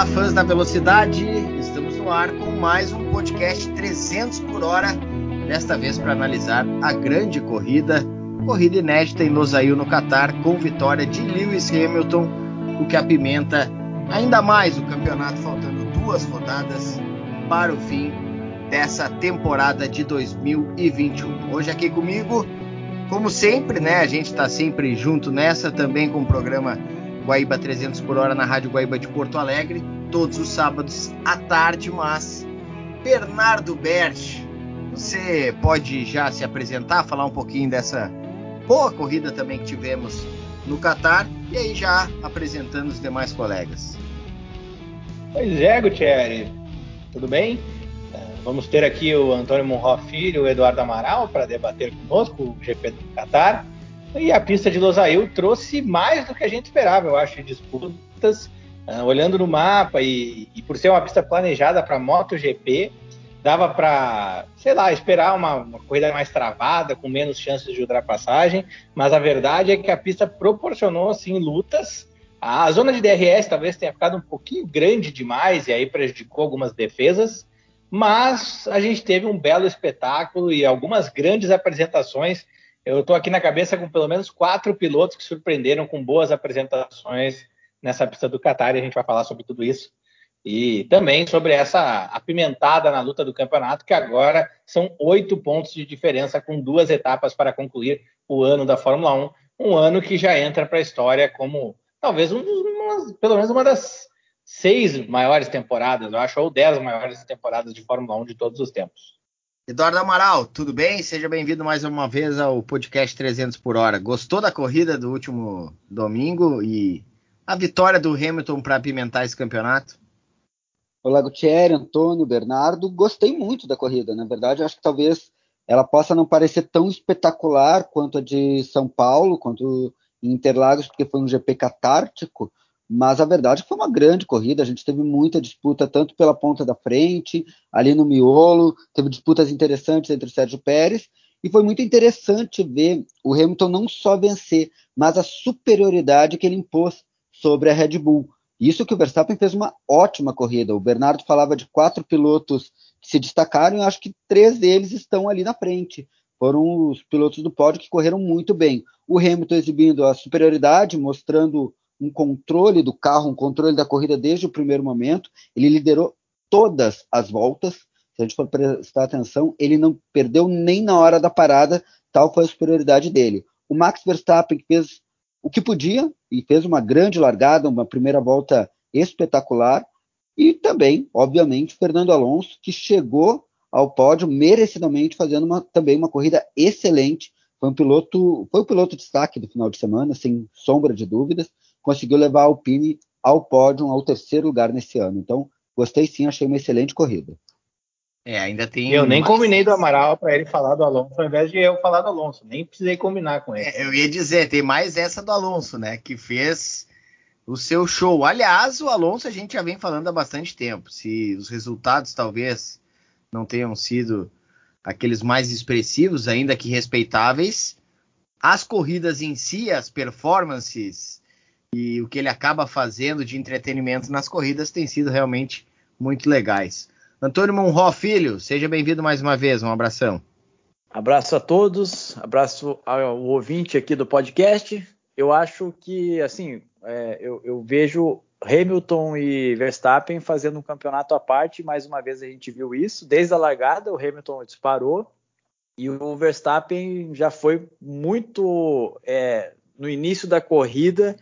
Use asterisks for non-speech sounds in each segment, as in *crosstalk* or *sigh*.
Olá, fãs da velocidade, estamos no ar com mais um podcast 300 por hora, desta vez para analisar a grande corrida, corrida inédita em Losail no Catar, com vitória de Lewis Hamilton, o que apimenta ainda mais o campeonato, faltando duas rodadas para o fim dessa temporada de 2021. Hoje aqui comigo, como sempre, né? A gente está sempre junto nessa, também com o programa Guaíba 300 por hora na Rádio Guaíba de Porto Alegre, todos os sábados à tarde, mas Bernardo Berti, você pode já se apresentar, falar um pouquinho dessa boa corrida também que tivemos no Catar e aí já apresentando os demais colegas. Pois é, Gutierrez, tudo bem? É, vamos ter aqui o Antônio Monró Filho e o Eduardo Amaral para debater conosco o GP do Catar. E a pista de Losail trouxe mais do que a gente esperava, eu acho, disputas. Uh, olhando no mapa e, e, por ser uma pista planejada para MotoGP, dava para, sei lá, esperar uma, uma, corrida mais travada, com menos chances de ultrapassagem, mas a verdade é que a pista proporcionou, assim, lutas. A zona de DRS talvez tenha ficado um pouquinho grande demais e aí prejudicou algumas defesas, mas a gente teve um belo espetáculo e algumas grandes apresentações eu estou aqui na cabeça com pelo menos quatro pilotos que surpreenderam com boas apresentações nessa pista do Qatar e a gente vai falar sobre tudo isso. E também sobre essa apimentada na luta do campeonato, que agora são oito pontos de diferença com duas etapas para concluir o ano da Fórmula 1. Um ano que já entra para a história como talvez um dos, uma, pelo menos uma das seis maiores temporadas, eu acho, ou dez maiores temporadas de Fórmula 1 de todos os tempos. Eduardo Amaral, tudo bem? Seja bem-vindo mais uma vez ao podcast 300 por hora. Gostou da corrida do último domingo e a vitória do Hamilton para apimentar esse campeonato? Olá, Gutierrez, Antônio, Bernardo. Gostei muito da corrida. Na verdade, acho que talvez ela possa não parecer tão espetacular quanto a de São Paulo, quanto Interlagos, porque foi um GP catártico, mas a verdade é foi uma grande corrida, a gente teve muita disputa, tanto pela ponta da frente, ali no miolo, teve disputas interessantes entre Sérgio Pérez, e foi muito interessante ver o Hamilton não só vencer, mas a superioridade que ele impôs sobre a Red Bull. Isso que o Verstappen fez uma ótima corrida. O Bernardo falava de quatro pilotos que se destacaram, e acho que três deles estão ali na frente. Foram os pilotos do pódio que correram muito bem. O Hamilton exibindo a superioridade, mostrando um controle do carro, um controle da corrida desde o primeiro momento. Ele liderou todas as voltas. Se a gente for prestar atenção, ele não perdeu nem na hora da parada, tal foi a superioridade dele. O Max Verstappen fez o que podia e fez uma grande largada, uma primeira volta espetacular. E também, obviamente, Fernando Alonso, que chegou ao pódio merecidamente, fazendo uma, também uma corrida excelente. Foi um piloto, foi o piloto de destaque do final de semana, sem sombra de dúvidas conseguiu levar a Alpine ao pódio, ao terceiro lugar nesse ano. Então, gostei sim, achei uma excelente corrida. É, ainda tem. Eu nem mais... combinei do Amaral para ele falar do Alonso, ao invés de eu falar do Alonso. Nem precisei combinar com ele. É, eu ia dizer, tem mais essa do Alonso, né? Que fez o seu show. Aliás, o Alonso a gente já vem falando há bastante tempo. Se os resultados talvez não tenham sido aqueles mais expressivos, ainda que respeitáveis, as corridas em si, as performances e o que ele acaba fazendo de entretenimento nas corridas tem sido realmente muito legais. Antônio Monró Filho, seja bem-vindo mais uma vez, um abração. Abraço a todos, abraço ao ouvinte aqui do podcast. Eu acho que, assim, é, eu, eu, vejo Hamilton e Verstappen fazendo um campeonato à parte, mais uma vez a gente viu isso. Desde a largada, o Hamilton disparou e o Verstappen já foi muito é, no início da corrida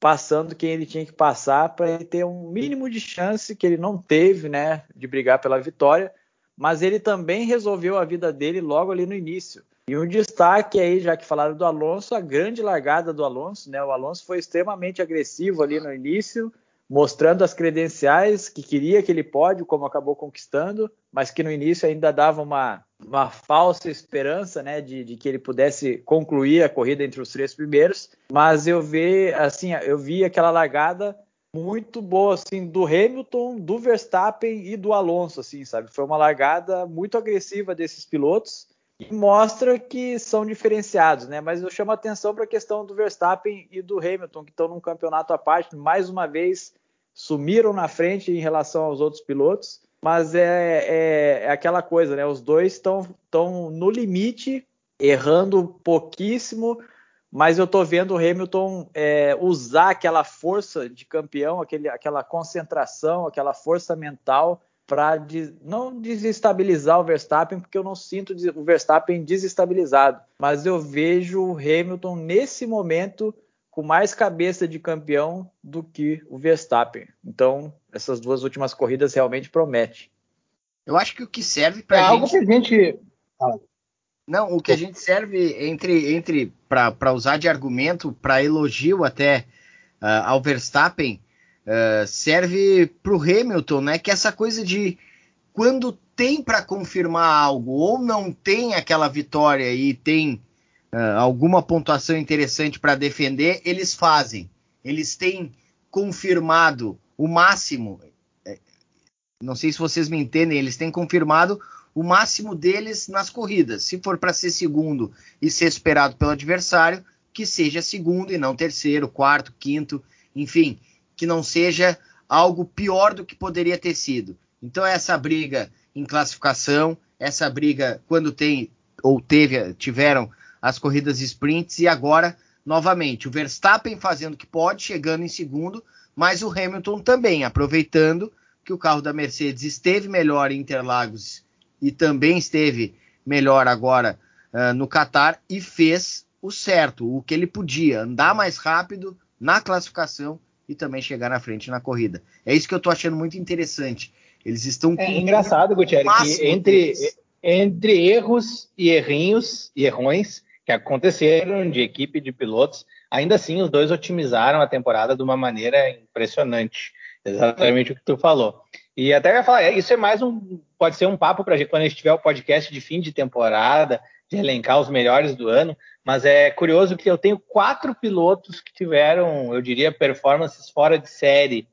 passando quem ele tinha que passar para ele ter um mínimo de chance que ele não teve, né, de brigar pela vitória, mas ele também resolveu a vida dele logo ali no início. E um destaque aí, já que falaram do Alonso, a grande largada do Alonso, né? O Alonso foi extremamente agressivo ali no início, mostrando as credenciais que queria aquele pódio, como acabou conquistando, mas que no início ainda dava uma, uma falsa esperança, né, de, de, que ele pudesse concluir a corrida entre os três primeiros. Mas eu vi, assim, eu vi aquela largada muito boa, assim, do Hamilton, do Verstappen e do Alonso, assim, sabe? Foi uma largada muito agressiva desses pilotos e mostra que são diferenciados, né? Mas eu chamo a atenção para a questão do Verstappen e do Hamilton, que estão num campeonato à parte, mais uma vez sumiram na frente em relação aos outros pilotos, mas é, é, é aquela coisa, né? Os dois estão no limite, errando pouquíssimo, mas eu estou vendo o Hamilton é, usar aquela força de campeão, aquele, aquela concentração, aquela força mental para de, não desestabilizar o Verstappen, porque eu não sinto o Verstappen desestabilizado, mas eu vejo o Hamilton nesse momento com mais cabeça de campeão do que o Verstappen. Então, essas duas últimas corridas realmente prometem. Eu acho que o que serve para é gente... algo que a gente não, o que a gente serve entre, entre para usar de argumento, para elogio até uh, ao Verstappen, uh, serve para o Hamilton, né? Que essa coisa de quando tem para confirmar algo ou não tem aquela vitória e tem uh, alguma pontuação interessante para defender, eles fazem. Eles têm confirmado o máximo. É, não sei se vocês me entendem, eles têm confirmado o máximo deles nas corridas. Se for para ser segundo e ser esperado pelo adversário, que seja segundo e não terceiro, quarto, quinto, enfim, que não seja algo pior do que poderia ter sido. Então essa briga em classificação, essa briga quando tem ou teve, tiveram as corridas sprints e agora novamente o Verstappen fazendo o que pode, chegando em segundo, mas o Hamilton também aproveitando que o carro da Mercedes esteve melhor em Interlagos e também esteve melhor agora uh, no Qatar e fez o certo, o que ele podia, andar mais rápido na classificação e também chegar na frente na corrida. É isso que eu estou achando muito interessante. Eles estão É engraçado, Gutierrez, que entre, entre erros e errinhos e errões, que aconteceram de equipe de pilotos, ainda assim os dois otimizaram a temporada de uma maneira impressionante. Exatamente o que tu falou. E até ia falar, é, isso é mais um, pode ser um papo para quando a gente tiver o podcast de fim de temporada, de elencar os melhores do ano, mas é curioso que eu tenho quatro pilotos que tiveram, eu diria, performances fora de série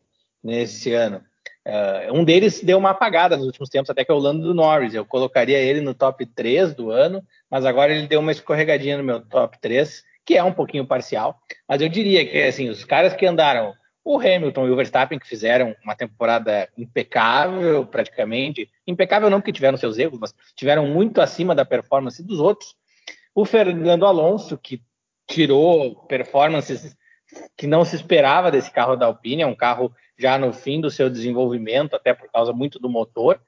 nesse ano. Uh, um deles deu uma apagada nos últimos tempos, até que é o Lando Norris. Eu colocaria ele no top 3 do ano, mas agora ele deu uma escorregadinha no meu top 3, que é um pouquinho parcial. Mas eu diria que assim, os caras que andaram, o Hamilton e o Verstappen, que fizeram uma temporada impecável, praticamente. Impecável não porque tiveram seus erros, mas tiveram muito acima da performance dos outros. O Fernando Alonso, que tirou performances que não se esperava desse carro da Alpine, é um carro já no fim do seu desenvolvimento, até por causa muito do motor,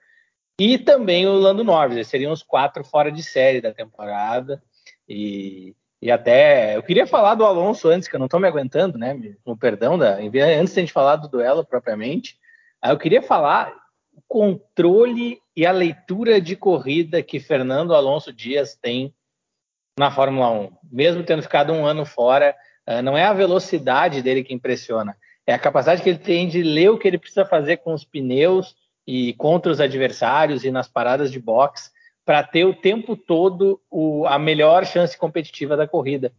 e também o Lando Norris, eles seriam os quatro fora de série da temporada, e, e até, eu queria falar do Alonso antes, que eu não estou me aguentando, né, no perdão, da, antes de a gente falar do duelo propriamente, eu queria falar o controle e a leitura de corrida que Fernando Alonso Dias tem na Fórmula 1, mesmo tendo ficado um ano fora, ah, não é a velocidade dele que impressiona, é a capacidade que ele tem de ler o que ele precisa fazer com os pneus e contra os adversários e nas paradas de boxe para ter o tempo todo o, a melhor chance competitiva da corrida.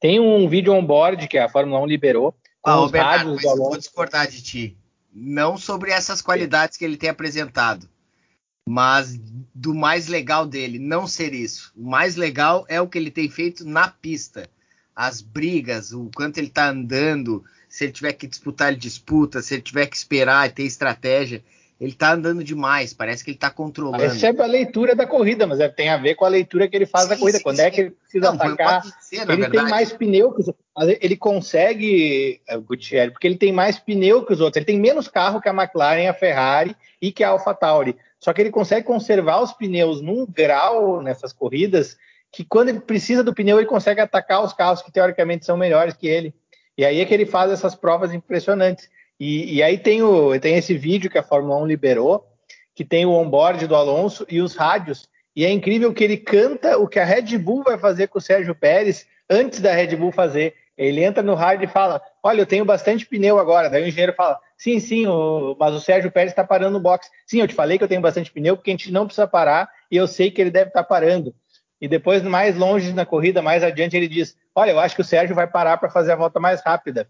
Tem um vídeo on-board que a Fórmula 1 liberou. Ah, os Bernardo, rádios vou discordar de ti. Não sobre essas qualidades que ele tem apresentado, mas do mais legal dele, não ser isso. O mais legal é o que ele tem feito na pista. As brigas, o quanto ele está andando, se ele tiver que disputar, ele disputa, se ele tiver que esperar e ter estratégia. Ele tá andando demais, parece que ele tá controlando. Recebe a leitura da corrida, mas é, tem a ver com a leitura que ele faz sim, da corrida. Sim, Quando sim. é que ele precisa Não, atacar, ele tem mais pneu que os outros. Ele consegue, é, Gutierrez, porque ele tem mais pneu que os outros. Ele tem menos carro que a McLaren, a Ferrari e que a AlphaTauri. Só que ele consegue conservar os pneus num grau nessas corridas que quando ele precisa do pneu, ele consegue atacar os carros que teoricamente são melhores que ele. E aí é que ele faz essas provas impressionantes. E, e aí tem, o, tem esse vídeo que a Fórmula 1 liberou, que tem o onboard do Alonso e os rádios. E é incrível que ele canta o que a Red Bull vai fazer com o Sérgio Pérez antes da Red Bull fazer. Ele entra no rádio e fala: Olha, eu tenho bastante pneu agora. Daí o engenheiro fala: Sim, sim, o... mas o Sérgio Pérez está parando no box. Sim, eu te falei que eu tenho bastante pneu porque a gente não precisa parar e eu sei que ele deve estar tá parando. E depois, mais longe na corrida, mais adiante, ele diz: Olha, eu acho que o Sérgio vai parar para fazer a volta mais rápida.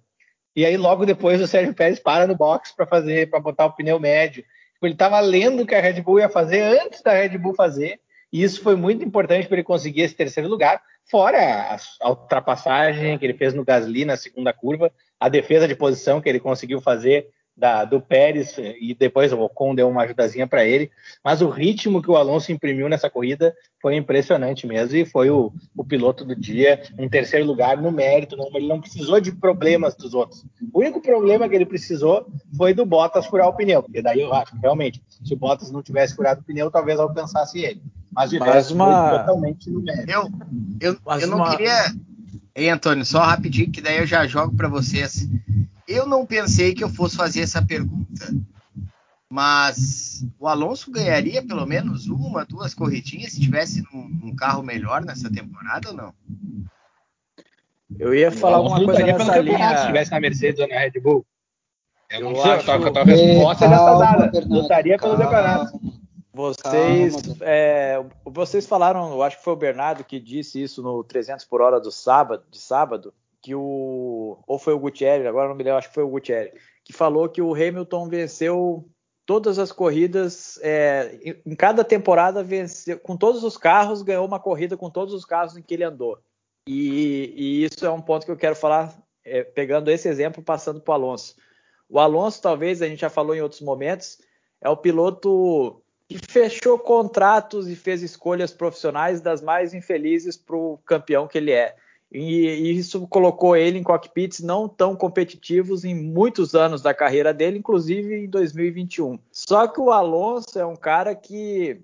E aí, logo depois, o Sérgio Pérez para no box para fazer, para botar o pneu médio. Tipo, ele estava lendo o que a Red Bull ia fazer antes da Red Bull fazer. E isso foi muito importante para ele conseguir esse terceiro lugar, fora a, a ultrapassagem que ele fez no Gasly na segunda curva, a defesa de posição que ele conseguiu fazer da, do Pérez e depois o Ocon deu uma ajudazinha para ele, mas o ritmo que o Alonso imprimiu nessa corrida foi impressionante mesmo e foi o, o piloto do dia, em terceiro lugar no mérito, não, ele não precisou de problemas dos outros. O único problema que ele precisou foi do Bottas furar o pneu, porque daí eu acho que realmente, se o Bottas não tivesse furado o pneu, talvez alcançasse ele. Mas de resto, uma... totalmente no mérito. Eu, eu, eu não uma... queria. Ei, Antônio, só rapidinho, que daí eu já jogo para vocês. Eu não pensei que eu fosse fazer essa pergunta, mas o Alonso ganharia pelo menos uma, duas corridinhas se tivesse um, carro melhor nessa temporada ou não? Eu ia falar uma coisa nessa linha. Se tivesse na Mercedes ou na Red Bull. Eu não eu sei, acho... a tua resposta já está dada. Lutaria pelo campeonato. Vocês, é, vocês falaram, eu acho que foi o Bernardo que disse isso no 300 por hora do sábado, de sábado, que o ou foi o Gutierrez, agora não me lembro, acho que foi o Gutierrez, que falou que o Hamilton venceu todas as corridas, é, em cada temporada venceu, com todos os carros, ganhou uma corrida com todos os carros em que ele andou. E, e isso é um ponto que eu quero falar, é, pegando esse exemplo, passando para o Alonso. O Alonso, talvez, a gente já falou em outros momentos, é o piloto que fechou contratos e fez escolhas profissionais das mais infelizes para o campeão que ele é. E, isso colocou ele em cockpits não tão competitivos em muitos anos da carreira dele, inclusive em 2021. Só que o Alonso é um cara que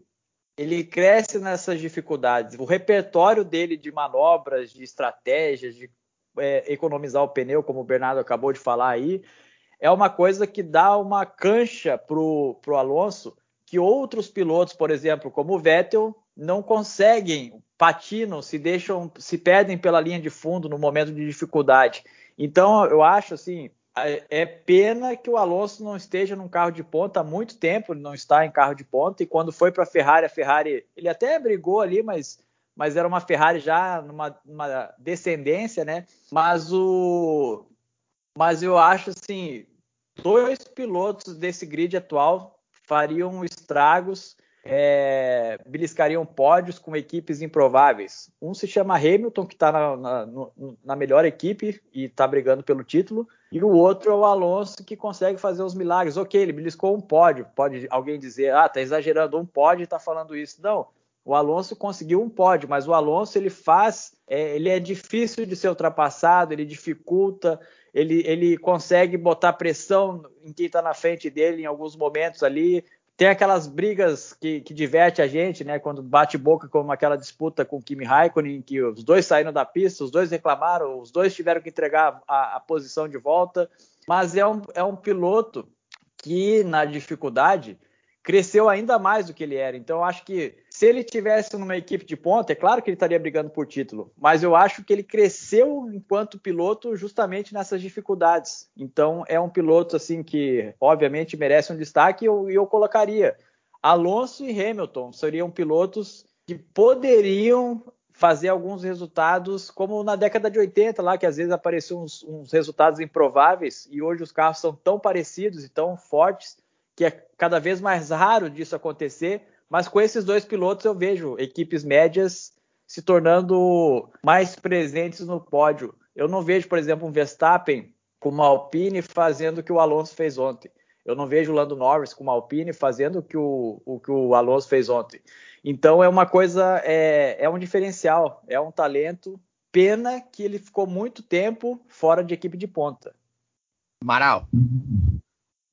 ele cresce nessas dificuldades. O repertório dele de manobras, de estratégias, de é, economizar o pneu, como o Bernardo acabou de falar aí, é uma coisa que dá uma cancha para o Alonso que outros pilotos, por exemplo, como o Vettel, não conseguem patinam, se deixam, se perdem pela linha de fundo no momento de dificuldade. Então, eu acho assim, é pena que o Alonso não esteja num carro de ponta há muito tempo, ele não está em carro de ponta, e quando foi para a Ferrari, a Ferrari, ele até brigou ali, mas, mas era uma Ferrari já numa, numa descendência, né? Mas o mas eu acho assim, dois pilotos desse grid atual fariam estragos é, beliscariam pódios com equipes improváveis. Um se chama Hamilton, que está na, na, na, melhor equipe e está brigando pelo título, e o outro é o Alonso, que consegue fazer os milagres. Ok, ele beliscou um pódio. Pode alguém dizer, ah, tá exagerando, um pódio e tá falando isso. Não. O Alonso conseguiu um pódio, mas o Alonso ele faz, é, ele é difícil de ser ultrapassado, ele dificulta, ele, ele consegue botar pressão em quem está na frente dele em alguns momentos ali, tem aquelas brigas que, que diverte a gente, né? Quando bate boca como aquela disputa com o Kimi Raikkonen, que os dois saíram da pista, os dois reclamaram, os dois tiveram que entregar a, a posição de volta. Mas é um, é um piloto que, na dificuldade, cresceu ainda mais do que ele era. Então, eu acho que se ele tivesse numa equipe de ponta, é claro que ele estaria brigando por título, mas eu acho que ele cresceu enquanto piloto justamente nessas dificuldades. Então, é um piloto assim que, obviamente, merece um destaque e eu, eu colocaria Alonso e Hamilton seriam pilotos que poderiam fazer alguns resultados, como na década de 80, lá que às vezes apareciam uns, uns resultados improváveis e hoje os carros são tão parecidos e tão fortes que é cada vez mais raro disso acontecer, mas com esses dois pilotos eu vejo equipes médias se tornando mais presentes no pódio. Eu não vejo, por exemplo, um Verstappen com uma Alpine fazendo o que o Alonso fez ontem. Eu não vejo o Lando Norris com uma Alpine fazendo o que o, o, que o Alonso fez ontem. Então é uma coisa, é, é um diferencial, é um talento. Pena que ele ficou muito tempo fora de equipe de ponta. Maral.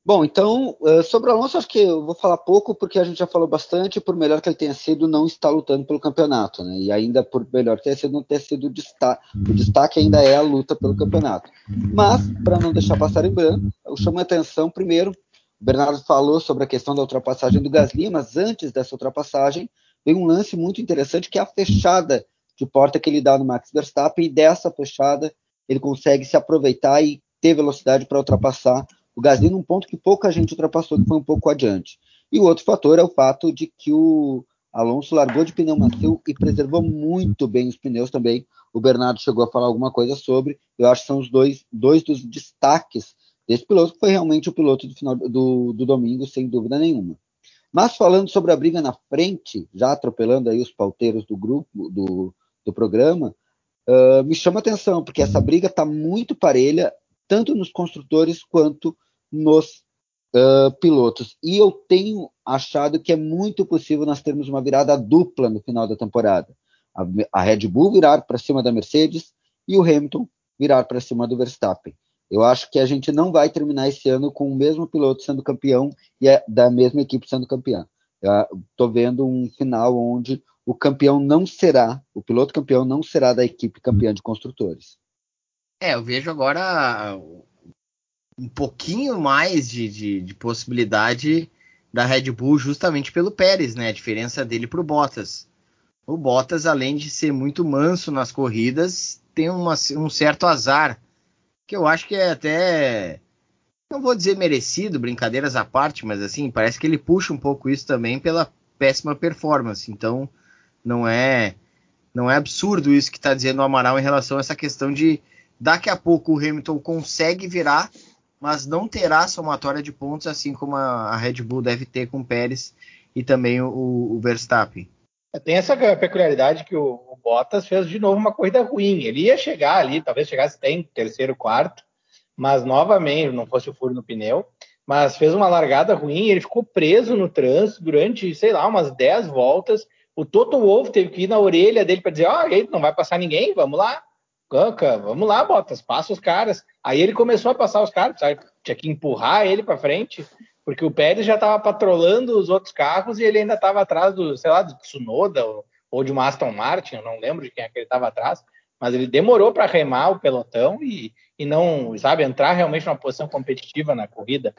Bom, então, eh, sobre o Alonso, acho que eu vou falar pouco, porque a gente já falou bastante, por melhor que ele tenha sido, não está lutando pelo campeonato, né? E ainda por melhor que tenha sido, não ter sido destaque, o destaque ainda é a luta pelo campeonato. Mas, para não deixar passar em branco, eu chamo a atenção primeiro, o Bernardo falou sobre a questão da ultrapassagem do Gasly, mas antes dessa ultrapassagem, vem um lance muito interessante, que é a fechada de porta que ele dá no Max Verstappen, e dessa fechada ele consegue se aproveitar e ter velocidade para ultrapassar o Gasly num ponto que pouca gente ultrapassou, que foi um pouco adiante. E o outro fator é o fato de que o Alonso largou de pneu macio e preservou muito bem os pneus também. O Bernardo chegou a falar alguma coisa sobre. Eu acho que são os dois, dois dos destaques desse piloto, que foi realmente o piloto do, final, do, do domingo, sem dúvida nenhuma. Mas falando sobre a briga na frente, já atropelando aí os pauteiros do grupo, do, do programa, uh, me chama atenção, porque essa briga está muito parelha tanto nos construtores quanto nos uh, pilotos. E eu tenho achado que é muito possível nós termos uma virada dupla no final da temporada. A, a Red Bull virar para cima da Mercedes e o Hamilton virar para cima do Verstappen. Eu acho que a gente não vai terminar esse ano com o mesmo piloto sendo campeão e a, da mesma equipe sendo campeã. Estou vendo um final onde o campeão não será, o piloto campeão não será da equipe campeã de construtores. É, eu vejo agora um pouquinho mais de, de, de possibilidade da Red Bull justamente pelo Pérez, né? A diferença dele para o Bottas. O Bottas, além de ser muito manso nas corridas, tem uma, um certo azar, que eu acho que é até, não vou dizer merecido, brincadeiras à parte, mas assim, parece que ele puxa um pouco isso também pela péssima performance. Então, não é não é absurdo isso que está dizendo o Amaral em relação a essa questão de daqui a pouco o Hamilton consegue virar mas não terá somatória de pontos, assim como a, Red Bull deve ter com o Pérez e também o, o Verstappen. É, tem essa peculiaridade que o, o, Bottas fez de novo uma corrida ruim. Ele ia chegar ali, talvez chegasse até em terceiro, quarto, mas novamente não fosse o furo no pneu. Mas fez uma largada ruim, ele ficou preso no trânsito durante, sei lá, umas 10 voltas. O Toto Wolff teve que ir na orelha dele para dizer: Ó, oh, não vai passar ninguém, vamos lá. Vamos lá, Bottas, passa os caras. Aí ele começou a passar os caras, sabe? tinha que empurrar ele para frente, porque o Pérez já estava patrolando os outros carros e ele ainda estava atrás do, sei lá, do Tsunoda ou, ou de uma Aston Martin, eu não lembro de quem é que ele estava atrás, mas ele demorou para remar o pelotão e, e não, sabe, entrar realmente numa posição competitiva na corrida.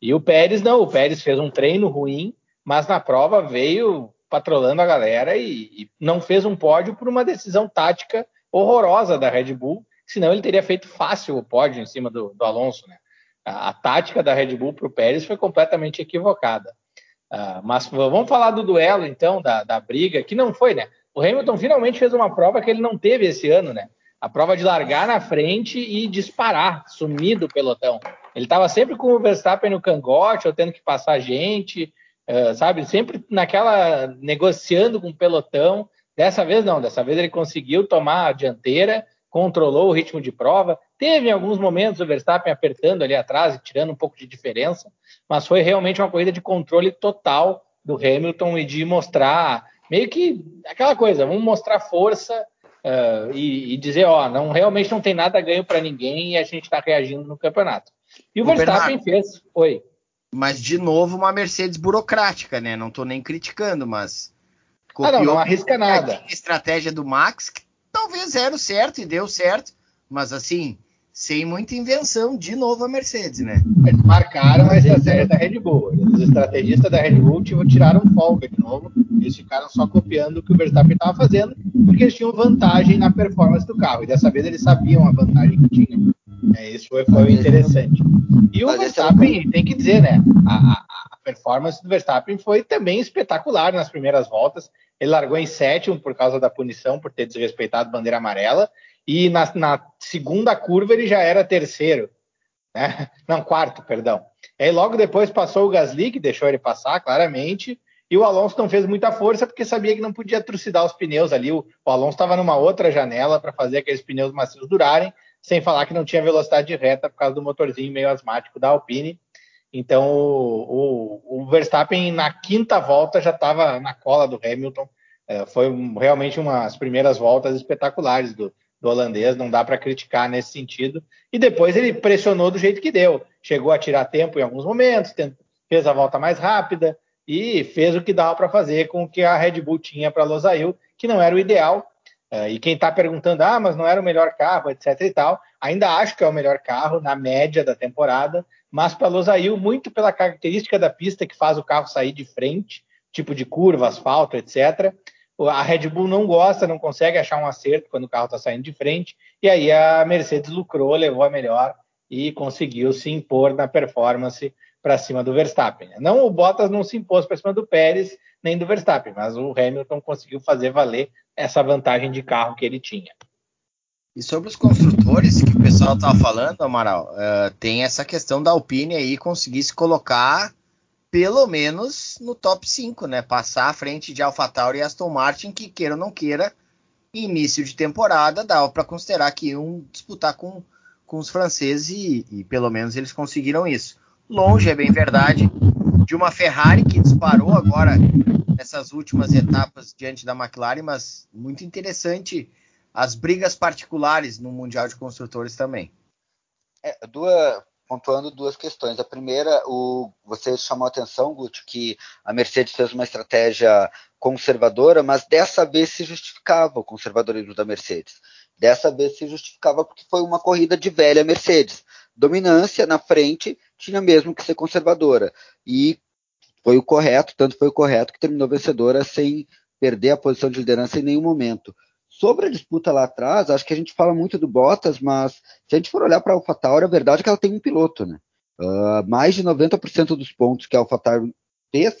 E o Pérez não, o Pérez fez um treino ruim, mas na prova veio patrolando a galera e, e não fez um pódio por uma decisão tática horrorosa da Red Bull, senão ele teria feito fácil o pódio em cima do, do Alonso, né? A, a, tática da Red Bull para o Pérez foi completamente equivocada. Uh, mas vamos falar do duelo, então, da, da briga, que não foi, né? O Hamilton finalmente fez uma prova que ele não teve esse ano, né? A prova de largar na frente e disparar, sumir do pelotão. Ele estava sempre com o Verstappen no cangote, ou tendo que passar gente, uh, sabe? Sempre naquela negociando com o pelotão. Dessa vez não, dessa vez ele conseguiu tomar a dianteira, controlou o ritmo de prova. Teve em alguns momentos o Verstappen apertando ali atrás e tirando um pouco de diferença, mas foi realmente uma corrida de controle total do Hamilton e de mostrar meio que aquela coisa, vamos mostrar força uh, e, e, dizer, ó, não realmente não tem nada ganho para ninguém e a gente está reagindo no campeonato. E o, o Verstappen Bernardo, fez, foi. Mas de novo uma Mercedes burocrática, né? Não estou nem criticando, mas ah, não, não arrisca nada. A estratégia do Max, que talvez era o certo e deu certo, mas assim, sem muita invenção, de novo a Mercedes, né? Eles marcaram a estratégia da Red Bull. Os estrategistas da Red Bull tipo, tiraram folga de novo. Eles ficaram só copiando o que o Verstappen estava fazendo, porque eles tinham vantagem na performance do carro. E dessa vez eles sabiam a vantagem que tinham. É, isso foi, foi interessante. E o Verstappen, tem que dizer, né? A, a, performance do Verstappen foi também espetacular nas primeiras voltas. Ele largou em sétimo por causa da punição por ter desrespeitado a bandeira amarela. E na, na segunda curva ele já era terceiro. Né? *laughs* Não, quarto, perdão. Aí logo depois passou o Gasly, que deixou ele passar, claramente. E o Alonso não fez muita força porque sabia que não podia trucidar os pneus ali. O, o Alonso estava numa outra janela para fazer aqueles pneus macios durarem, sem falar que não tinha velocidade reta por causa do motorzinho meio asmático da Alpine. Então o, o, o Verstappen na quinta volta já estava na cola do Hamilton. É, foi realmente umas primeiras voltas espetaculares do, do holandês, não dá para criticar nesse sentido. E depois ele pressionou do jeito que deu. Chegou a tirar tempo em alguns momentos, fez a volta mais rápida e fez o que dava para fazer com o que a Red Bull tinha para Losail, que não era o ideal. É, e quem está perguntando, ah, mas não era o melhor carro, etc e tal, ainda acho que é o melhor carro na média da temporada, mas para Losail, muito pela característica da pista que faz o carro sair de frente, tipo de curva, asfalto, etc. A Red Bull não gosta, não consegue achar um acerto quando o carro está saindo de frente, e aí a Mercedes lucrou, levou a melhor e conseguiu se impor na performance para cima do Verstappen. Não o Bottas não se impôs para cima do Pérez nem do Verstappen, mas o Hamilton conseguiu fazer valer essa vantagem de carro que ele tinha. E sobre os construtores que o pessoal estava falando, Amaral, uh, tem essa questão da Alpine aí conseguir se colocar pelo menos no top 5, né? Passar à frente de AlphaTauri e Aston Martin, que queira ou não queira, início de temporada dá para considerar que iam disputar com, com os franceses e, e, pelo menos eles conseguiram isso. longe, é bem verdade, de uma Ferrari que disparou agora nessas últimas etapas diante da McLaren, mas muito interessante as brigas particulares no Mundial de Construtores também. É, duas, pontuando duas questões. A primeira, o, você chamou a atenção, Guti, que a Mercedes fez uma estratégia conservadora, mas dessa vez se justificava o conservadorismo da Mercedes. Dessa vez se justificava porque foi uma corrida de velha Mercedes. Dominância na frente tinha mesmo que ser conservadora. E foi o correto, tanto foi o correto que terminou vencedora sem perder a posição de liderança em nenhum momento. Sobre a disputa lá atrás, acho que a gente fala muito do Bottas, mas se a gente for olhar para a AlphaTauri, a verdade é que ela tem um piloto, né? Uh, mais de 90% dos pontos que a AlphaTauri fez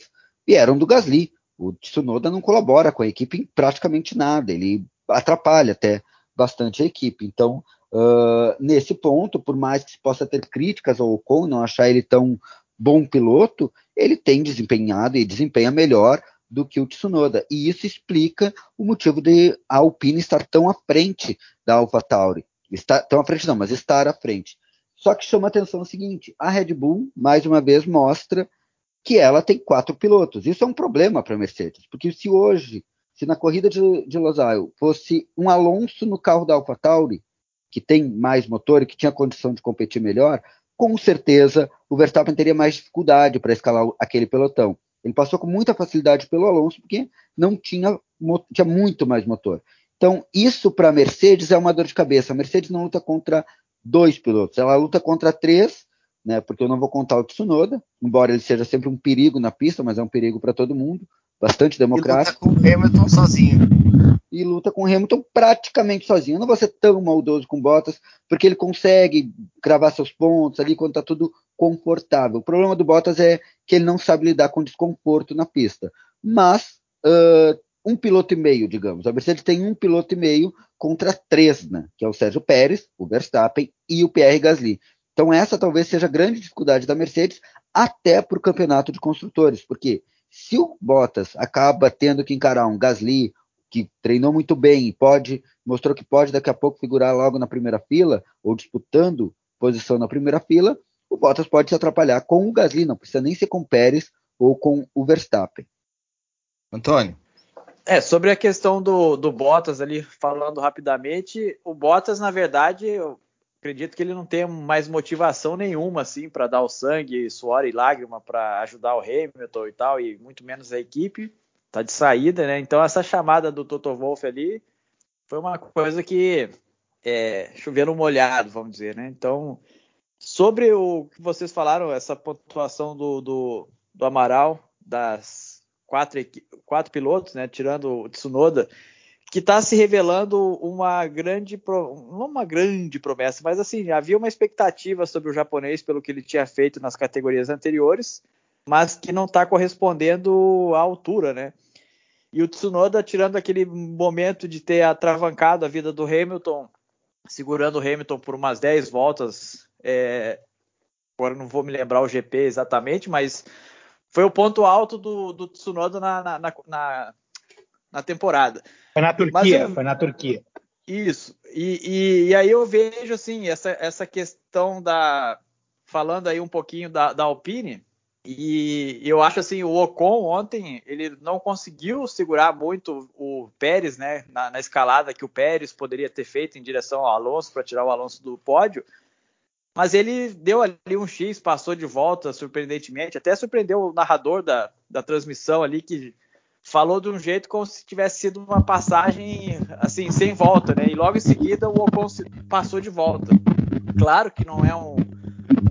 vieram do Gasly. O Tsunoda não colabora com a equipe em praticamente nada, ele atrapalha até bastante a equipe. Então, uh, nesse ponto, por mais que se possa ter críticas ao Ocon, não achar ele tão bom piloto, ele tem desempenhado e desempenha melhor do que o Tsunoda. E isso explica o motivo de a Alpine estar tão à frente da AlphaTauri. Está, tão à frente não, mas estar à frente. Só que chama atenção o seguinte, a Red Bull, mais uma vez, mostra que ela tem quatro pilotos. Isso é um problema para a Mercedes, porque se hoje, se na corrida de, de Losail fosse um Alonso no carro da AlphaTauri, que tem mais motor e que tinha condição de competir melhor, com certeza o Verstappen teria mais dificuldade para escalar aquele pelotão. Ele passou com muita facilidade pelo Alonso, porque não tinha, tinha muito mais motor. Então, isso para a Mercedes é uma dor de cabeça. A Mercedes não luta contra dois pilotos, ela luta contra três, né, porque eu não vou contar o Tsunoda, embora ele seja sempre um perigo na pista, mas é um perigo para todo mundo, bastante democrático. E luta com o Hamilton sozinho. E luta com o Hamilton praticamente sozinho. Eu não vou ser tão maldoso com Bottas, porque ele consegue cravar seus pontos ali quando está tudo confortável. O problema do Bottas é que ele não sabe lidar com desconforto na pista. Mas uh, um piloto e meio, digamos. A Mercedes tem um piloto e meio contra três, né? Que é o Sérgio Pérez, o Verstappen e o Pierre Gasly. Então essa talvez seja a grande dificuldade da Mercedes até para o campeonato de construtores, porque se o Bottas acaba tendo que encarar um Gasly que treinou muito bem e pode mostrou que pode daqui a pouco figurar logo na primeira fila ou disputando posição na primeira fila, o Bottas pode se atrapalhar com o Gasly, não precisa nem ser com o Pérez ou com o Verstappen. Antônio. É, sobre a questão do, do Bottas ali, falando rapidamente, o Bottas, na verdade, acredito que ele não tem mais motivação nenhuma, assim, para dar o sangue, suor e lágrima para ajudar o Hamilton e tal, e muito menos a equipe. Tá de saída, né? Então, essa chamada do Toto Wolff ali foi uma coisa que é, chovendo molhado, vamos dizer, né? Então, Sobre o que vocês falaram, essa pontuação do, do, do Amaral, das quatro, quatro pilotos, né, tirando o Tsunoda, que está se revelando uma grande, não uma grande promessa, mas assim, havia uma expectativa sobre o japonês pelo que ele tinha feito nas categorias anteriores, mas que não está correspondendo à altura, né? E o Tsunoda, tirando aquele momento de ter atravancado a vida do Hamilton, segurando o Hamilton por umas 10 voltas é, agora não vou me lembrar o GP exatamente, mas foi o ponto alto do, do Tsunoda na, na, na, na temporada. Foi na Turquia, eu, foi na Turquia. Isso. E, e, e, aí eu vejo assim essa, essa questão da falando aí um pouquinho da, da Alpine e eu acho assim o Ocon ontem ele não conseguiu segurar muito o Pérez, né, na, na escalada que o Pérez poderia ter feito em direção ao Alonso para tirar o Alonso do pódio. Mas ele deu ali um X, passou de volta, surpreendentemente. Até surpreendeu o narrador da, da transmissão ali, que falou de um jeito como se tivesse sido uma passagem assim, sem volta, né? E logo em seguida o Ocon passou de volta. Claro que não é um,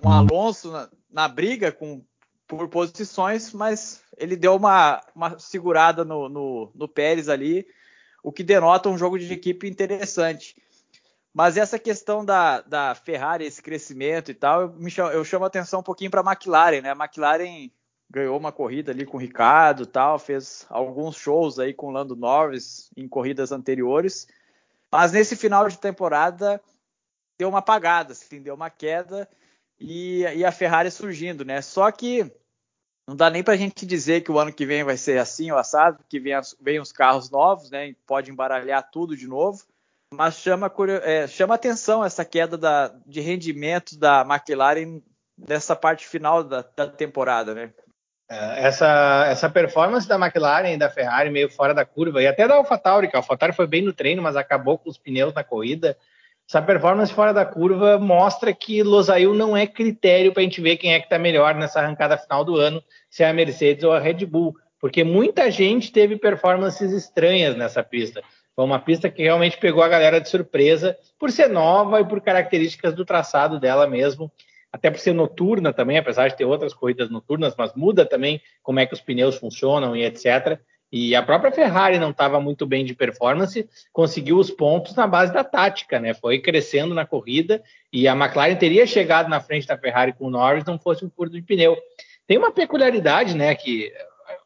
um Alonso na, na briga com, por posições, mas ele deu uma, uma segurada no, no, no Pérez ali, o que denota um jogo de equipe interessante. Mas essa questão da, da Ferrari, esse crescimento e tal, eu, me chamo, eu chamo atenção um pouquinho para a McLaren, né? A McLaren ganhou uma corrida ali com o Ricardo tal, fez alguns shows aí com o Lando Norris em corridas anteriores, mas nesse final de temporada deu uma apagada, assim, deu uma queda e, e a Ferrari surgindo, né? Só que não dá nem para a gente dizer que o ano que vem vai ser assim ou assado, que vem, vem os carros novos, né? Pode embaralhar tudo de novo mas chama, é, chama atenção essa queda da, de rendimento da McLaren nessa parte final da, da temporada, né? É, essa, essa performance da McLaren e da Ferrari meio fora da curva, e até da AlphaTauri, que a AlphaTauri foi bem no treino, mas acabou com os pneus na corrida. Essa performance fora da curva mostra que Losail não é critério para a gente ver quem é que está melhor nessa arrancada final do ano, se é a Mercedes ou a Red Bull, porque muita gente teve performances estranhas nessa pista. Foi uma pista que realmente pegou a galera de surpresa por ser nova e por características do traçado dela mesmo, até por ser noturna também, apesar de ter outras corridas noturnas, mas muda também como é que os pneus funcionam e etc. E a própria Ferrari não estava muito bem de performance, conseguiu os pontos na base da tática, né? Foi crescendo na corrida e a McLaren teria chegado na frente da Ferrari com o Norris não fosse um furto de pneu. Tem uma peculiaridade, né? Que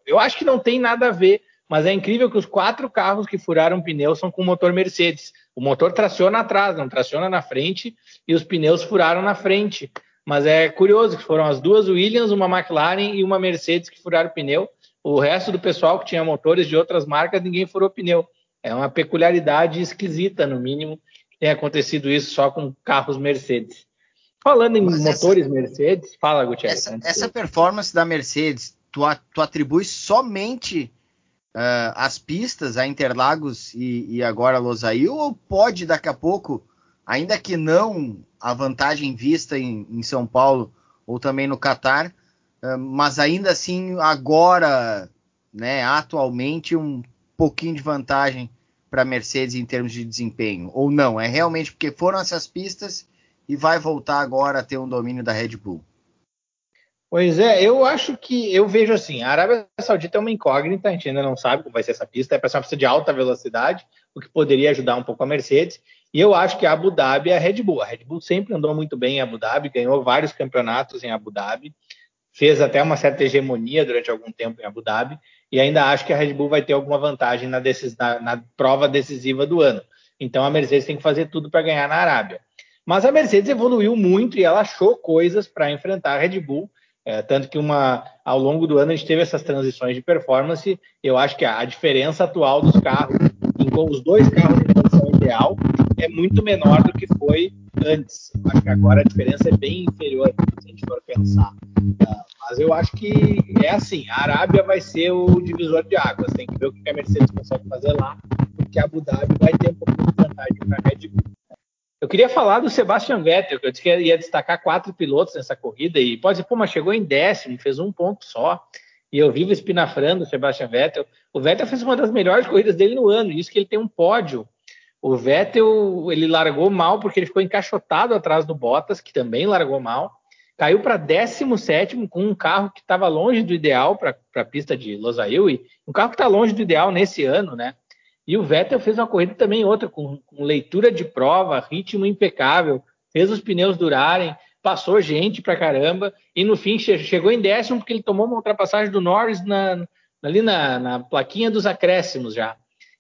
eu acho que não tem nada a ver mas é incrível que os quatro carros que furaram pneu são com motor Mercedes. O motor traciona atrás, não traciona na frente, e os pneus furaram na frente. Mas é curioso que foram as duas Williams, uma McLaren e uma Mercedes que furaram pneu. O resto do pessoal que tinha motores de outras marcas, ninguém furou pneu. É uma peculiaridade esquisita, no mínimo, que tem acontecido isso só com carros Mercedes. Falando em Mas motores essa, Mercedes, fala, Gutierrez. Essa, essa performance da Mercedes, tu, tu atribui somente uh, as pistas, a Interlagos e, e agora Losail, ou pode daqui a pouco, ainda que não a vantagem vista em, em São Paulo ou também no Catar, uh, mas ainda assim agora, né, atualmente um pouquinho de vantagem para a Mercedes em termos de desempenho, ou não? É realmente porque foram essas pistas e vai voltar agora a ter um domínio da Red Bull? Pois é, eu acho que eu vejo assim, a Arábia Saudita é uma incógnita, a gente ainda não sabe como vai ser essa pista, é para ser uma pista de alta velocidade, o que poderia ajudar um pouco a Mercedes, e eu acho que a Abu Dhabi é a Red Bull. A Red Bull sempre andou muito bem em Abu Dhabi, ganhou vários campeonatos em Abu Dhabi, fez até uma certa hegemonia durante algum tempo em Abu Dhabi, e ainda acho que a Red Bull vai ter alguma vantagem na, decis, na, na prova decisiva do ano. Então a Mercedes tem que fazer tudo para ganhar na Arábia. Mas a Mercedes evoluiu muito e ela achou coisas para enfrentar a Red Bull é, tanto que uma, ao longo do ano a gente teve essas transições de performance. Eu acho que a, a diferença atual dos carros, os dois carros em condição ideal, é muito menor do que foi antes. Acho que agora a diferença é bem inferior, se a gente for pensar. Uh, mas eu acho que é assim: a Arábia vai ser o divisor de águas. Tem que ver o que a Mercedes consegue fazer lá, porque a Abu Dhabi vai ter um pouco de vantagem para a Red Bull. Eu queria falar do Sebastian Vettel, que eu disse que ia destacar quatro pilotos nessa corrida, e pode ser, pô, mas chegou em décimo, fez um ponto só. E eu vivo espinafrando o Sebastian Vettel. O Vettel fez uma das melhores corridas dele no ano, isso que ele tem um pódio. O Vettel, ele largou mal porque ele ficou encaixotado atrás do Bottas, que também largou mal. Caiu para 17 com um carro que estava longe do ideal para a pista de Losail, e um carro que está longe do ideal nesse ano, né? E o Vettel fez uma corrida também outra, com, com leitura de prova, ritmo impecável, fez os pneus durarem, passou gente pra caramba, e no fim chegou em décimo porque ele tomou uma ultrapassagem do Norris na, ali na, na plaquinha dos acréscimos já.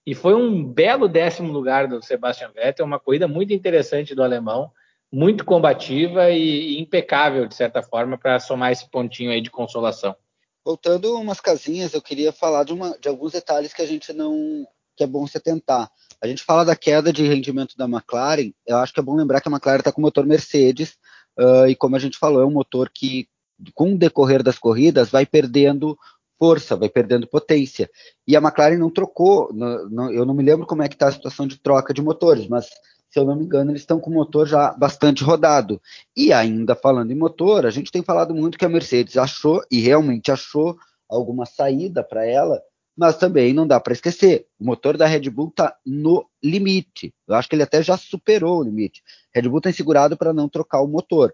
E foi um belo décimo lugar do Sebastian Vettel, uma corrida muito interessante do alemão, muito combativa e, impecável, de certa forma, para somar esse pontinho aí de consolação. Voltando umas casinhas, eu queria falar de, uma, de alguns detalhes que a gente não, que é bom se tentar. A gente fala da queda de rendimento da McLaren, eu acho que é bom lembrar que a McLaren está com motor Mercedes, uh, e como a gente falou, é um motor que, com o decorrer das corridas, vai perdendo força, vai perdendo potência. E a McLaren não trocou, no, no, eu não me lembro como é que está a situação de troca de motores, mas se eu não me engano, eles estão com o motor já bastante rodado. E ainda falando em motor, a gente tem falado muito que a Mercedes achou, e realmente achou, alguma saída para ela mas também não dá para esquecer, o motor da Red Bull está no limite. Eu acho que ele até já superou o limite. Red Bull tem segurado para não trocar o motor.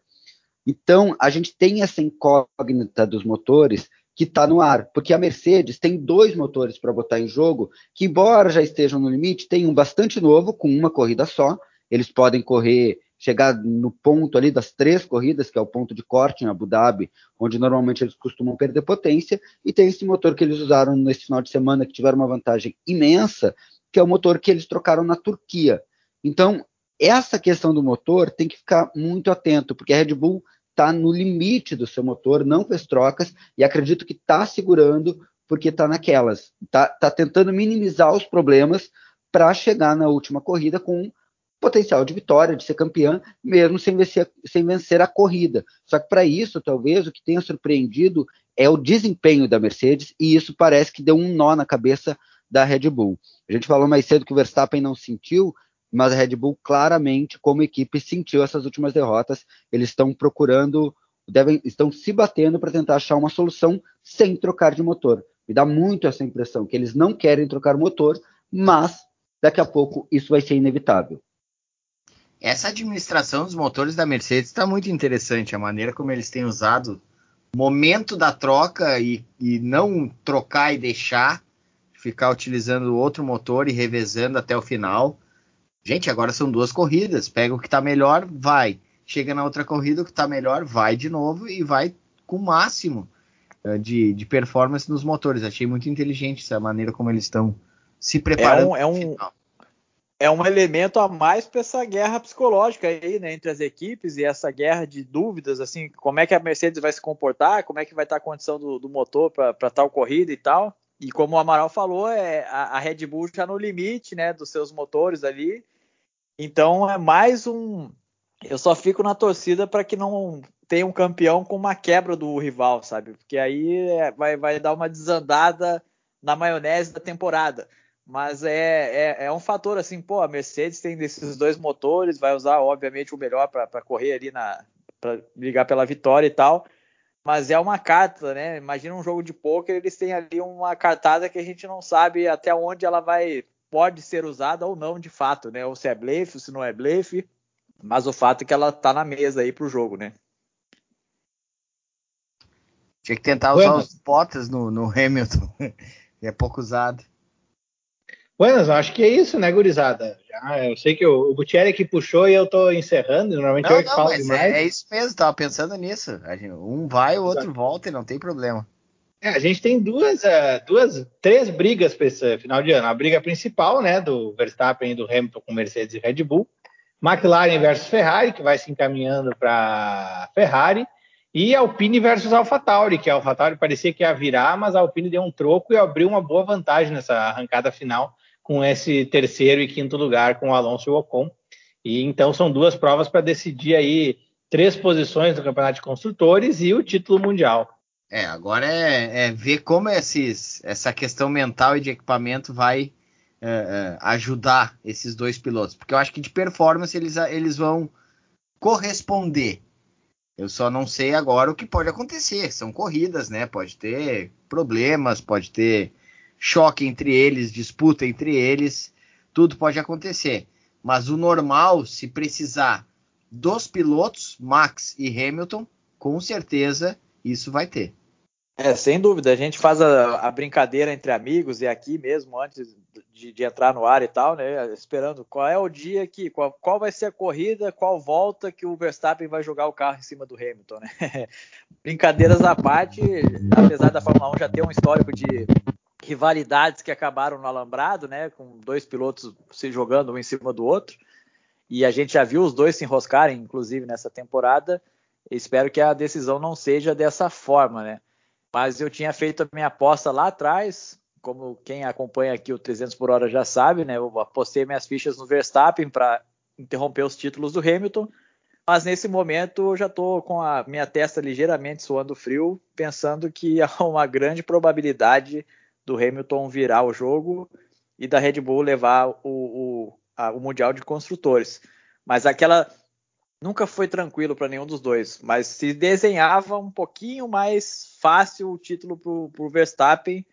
Então, a gente tem essa incógnita dos motores que está no ar, porque a Mercedes tem dois motores para botar em jogo, que, embora já estejam no limite, tem um bastante novo, com uma corrida só. Eles podem correr chegar no ponto ali das três corridas, que é o ponto de corte em Abu Dhabi, onde normalmente eles costumam perder potência, e tem esse motor que eles usaram nesse final de semana, que tiveram uma vantagem imensa, que é o motor que eles trocaram na Turquia. Então, essa questão do motor tem que ficar muito atento, porque a Red Bull está no limite do seu motor, não fez trocas, e acredito que está segurando porque está naquelas. Está tá tentando minimizar os problemas para chegar na última corrida com potencial de vitória, de ser campeã, mesmo sem vencer, sem vencer a corrida. Só que para isso, talvez, o que tenha surpreendido é o desempenho da Mercedes, e isso parece que deu um nó na cabeça da Red Bull. A gente falou mais cedo que o Verstappen não sentiu, mas a Red Bull claramente, como equipe, sentiu essas últimas derrotas. Eles estão procurando, devem, estão se batendo para tentar achar uma solução sem trocar de motor. Me dá muito essa impressão que eles não querem trocar o motor, mas daqui a pouco isso vai ser inevitável. Essa administração dos motores da Mercedes está muito interessante, a maneira como eles têm usado momento da troca e, e não trocar e deixar, ficar utilizando outro motor e revezando até o final. Gente, agora são duas corridas. Pega o que está melhor, vai. Chega na outra corrida, o que está melhor, vai de novo e vai com o máximo uh, de, de performance nos motores. Achei muito inteligente essa maneira como eles estão se preparando. É um, é um, é um elemento a mais para essa guerra psicológica aí, né, entre as equipes e essa guerra de dúvidas, assim, como é que a Mercedes vai se comportar, como é que vai estar a condição do, do motor para tal corrida e tal. E como o Amaral falou, é a, a, Red Bull já no limite, né, dos seus motores ali. Então é mais um. Eu só fico na torcida para que não tenha um campeão com uma quebra do rival, sabe? Porque aí é, vai, vai dar uma desandada na maionese da temporada. Mas é, é, é, um fator assim, pô, a Mercedes tem desses dois motores, vai usar, obviamente, o melhor para correr ali na. para brigar pela vitória e tal. Mas é uma carta, né? Imagina um jogo de poker, eles têm ali uma cartada que a gente não sabe até onde ela vai. Pode ser usada ou não de fato, né? Ou se é blefe, ou se não é blefe. Mas o fato é que ela tá na mesa aí pro jogo, né? Tinha que tentar usar bueno. os potas no, no Hamilton. *laughs* é pouco usado. Buenas, acho que é isso, né, gurizada? Já, eu sei que o, o Gutierrez que puxou e eu tô encerrando, normalmente não, eu que falo demais. É, é, isso mesmo, tava pensando nisso. Um vai, o outro Exato. volta e não tem problema. É, a gente tem duas, uh, duas, três brigas para esse final de ano. A briga principal, né, do Verstappen e do Hamilton com Mercedes e Red Bull. McLaren versus Ferrari, que vai se encaminhando para Ferrari. E Alpine versus AlphaTauri, que a AlphaTauri parecia que ia virar, mas a Alpine deu um troco e abriu uma boa vantagem nessa arrancada final com esse terceiro e quinto lugar com o Alonso e o Ocon. E então são duas provas para decidir aí três posições do Campeonato de Construtores e o título mundial. É, agora é, é ver como esses, essa questão mental e de equipamento vai é, é, ajudar esses dois pilotos, porque eu acho que de performance eles, eles vão corresponder. Eu só não sei agora o que pode acontecer. São corridas, né? Pode ter problemas, pode ter choque entre eles, disputa entre eles, tudo pode acontecer. Mas o normal, se precisar dos pilotos, Max e Hamilton, com certeza isso vai ter. É, sem dúvida. A gente faz a, a brincadeira entre amigos e aqui mesmo, antes de, de, entrar no ar e tal, né? Esperando qual é o dia que. Qual, qual, vai ser a corrida, qual volta que o Verstappen vai jogar o carro em cima do Hamilton, né? *laughs* Brincadeiras à parte, apesar da Fórmula 1 já ter um histórico de rivalidades que acabaram no alambrado, né, com dois pilotos se jogando um em cima do outro. E a gente já viu os dois se enroscarem, inclusive nessa temporada. Espero que a decisão não seja dessa forma, né? Mas eu tinha feito a minha aposta lá atrás, como quem acompanha aqui o 300 por hora já sabe, né? Eu apostei minhas fichas no Verstappen para interromper os títulos do Hamilton. Mas nesse momento eu já estou com a minha testa ligeiramente suando frio, pensando que *laughs* há uma grande probabilidade do Hamilton virar o jogo e da Red Bull levar o, o, a, o Mundial de Construtores. Mas aquela nunca foi tranquilo para nenhum dos dois, mas se desenhava um pouquinho mais fácil o título para o Verstappen,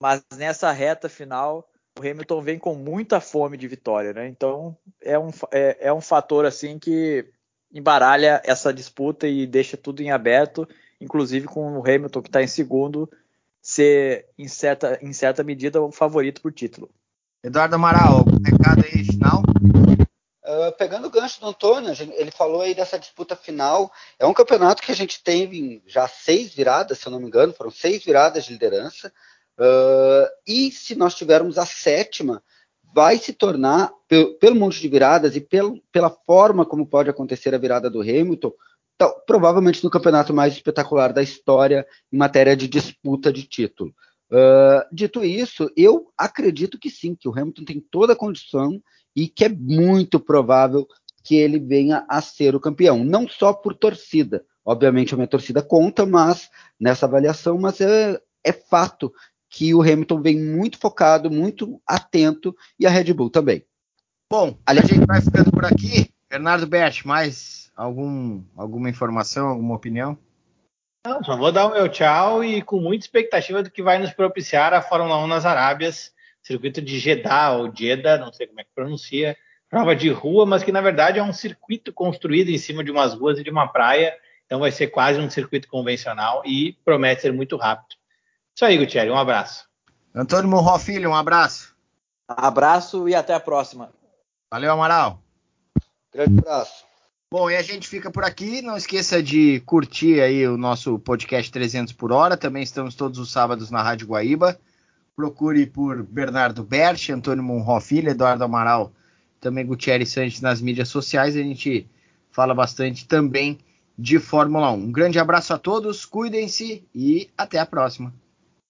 mas nessa reta final o Hamilton vem com muita fome de vitória, né? Então é um, é, é um fator assim que embaralha essa disputa e deixa tudo em aberto, inclusive com o Hamilton que está em segundo ser, em certa, em certa medida, o favorito por título. Eduardo Amaral, recado aí final? Uh, pegando o gancho do Antônio, ele falou aí dessa disputa final. É um campeonato que a gente teve já seis viradas, se eu não me engano, foram seis viradas de liderança. Uh, e se nós tivermos a sétima, vai se tornar, pelo, pelo monte de viradas e pelo, pela forma como pode acontecer a virada do Hamilton, provavelmente no campeonato mais espetacular da história em matéria de disputa de título. Uh, dito isso, eu acredito que sim, que o Hamilton tem toda a condição e que é muito provável que ele venha a ser o campeão, não só por torcida. Obviamente a minha torcida conta, mas nessa avaliação, mas é, é fato que o Hamilton vem muito focado, muito atento e a Red Bull também. Bom, a gente vai ficando por aqui. Bernardo Bert, mais algum, alguma informação, alguma opinião? Não, só vou dar o meu tchau e com muita expectativa do que vai nos propiciar a Fórmula 1 nas Arábias, circuito de Jeddah ou Jeddah, não sei como é que pronuncia, prova de rua, mas que na verdade é um circuito construído em cima de umas ruas e de uma praia, então vai ser quase um circuito convencional e promete ser muito rápido. Isso aí, Gutierrez, um abraço. Antônio Morro Filho, um abraço. Abraço e até a próxima. Valeu, Amaral. Grande abraço. Bom, e a gente fica por aqui. Não esqueça de curtir aí o nosso podcast 300 por hora. Também estamos todos os sábados na Rádio Guaíba. Procure por Bernardo Berti, Antônio Monró Filho, Eduardo Amaral, também Gutierrez Santos nas mídias sociais. A gente fala bastante também de Fórmula 1. Um grande abraço a todos, cuidem-se e até a próxima.